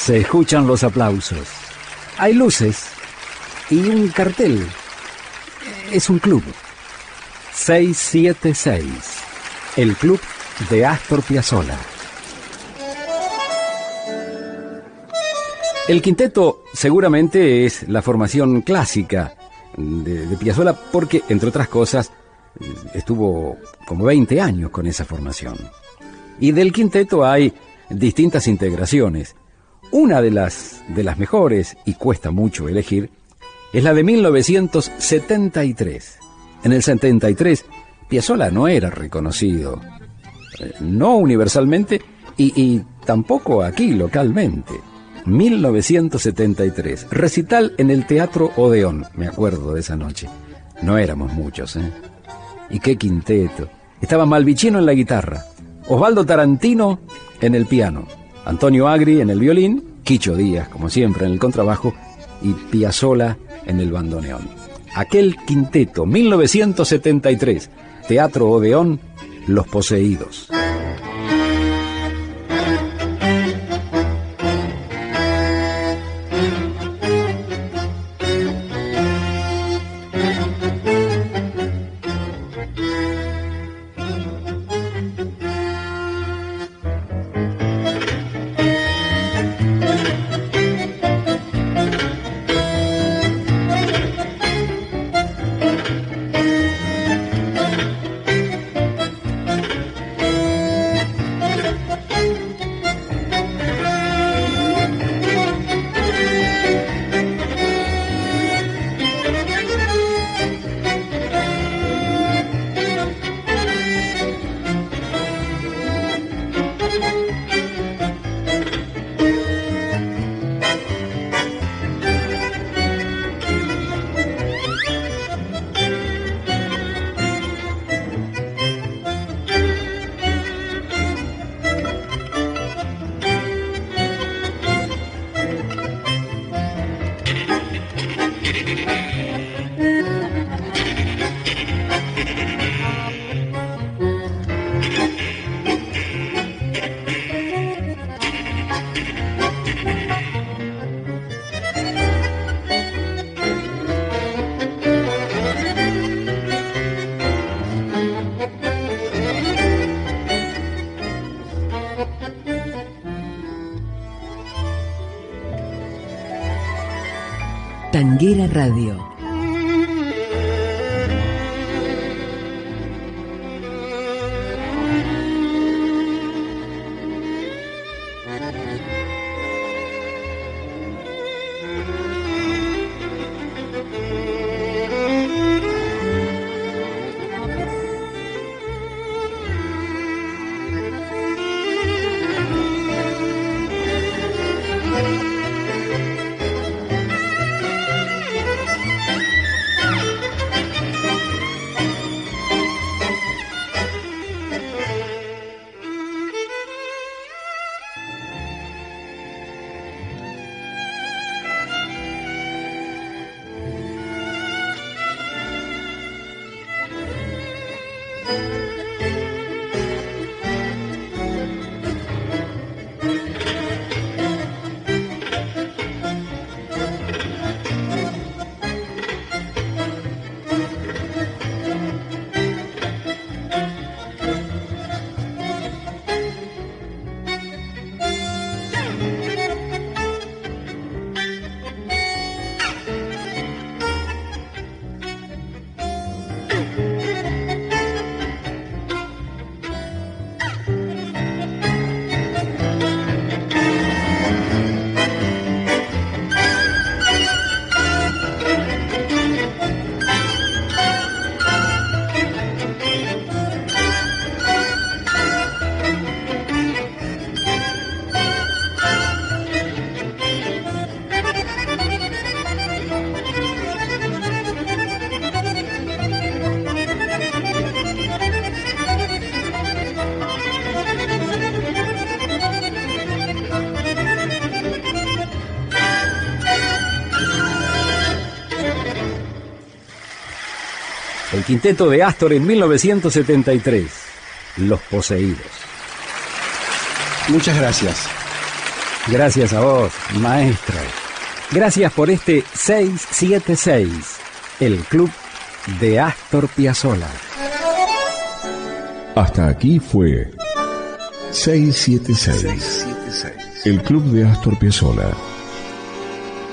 Se escuchan los aplausos. Hay luces y un cartel. Es un club. 676. El club de Astor Piazzolla. El quinteto seguramente es la formación clásica de, Piazzolla porque, entre otras cosas, estuvo como 20 años con esa formación. Y del quinteto hay distintas integraciones. Una de las, de las mejores, y cuesta mucho elegir, es la de 1973. En el 73, Piazzolla no era reconocido, eh, no universalmente y, y tampoco aquí localmente. 1973, recital en el Teatro Odeón, me acuerdo de esa noche. No éramos muchos, ¿eh? Y qué quinteto. Estaba Malvicino en la guitarra, Osvaldo Tarantino en el piano, Antonio Agri en el violín, Quicho Díaz, como siempre, en el contrabajo y Piazzola en el bandoneón. Aquel quinteto, 1973, Teatro Odeón, Los Poseídos. Tanguera Radio Quinteto de Astor en 1973, Los Poseídos. Muchas gracias. Gracias a vos, maestro. Gracias por este 676, el club de Astor Piazzolla. Hasta aquí fue 676, el club de Astor Piazzolla.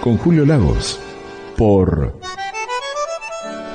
Con Julio Lagos, por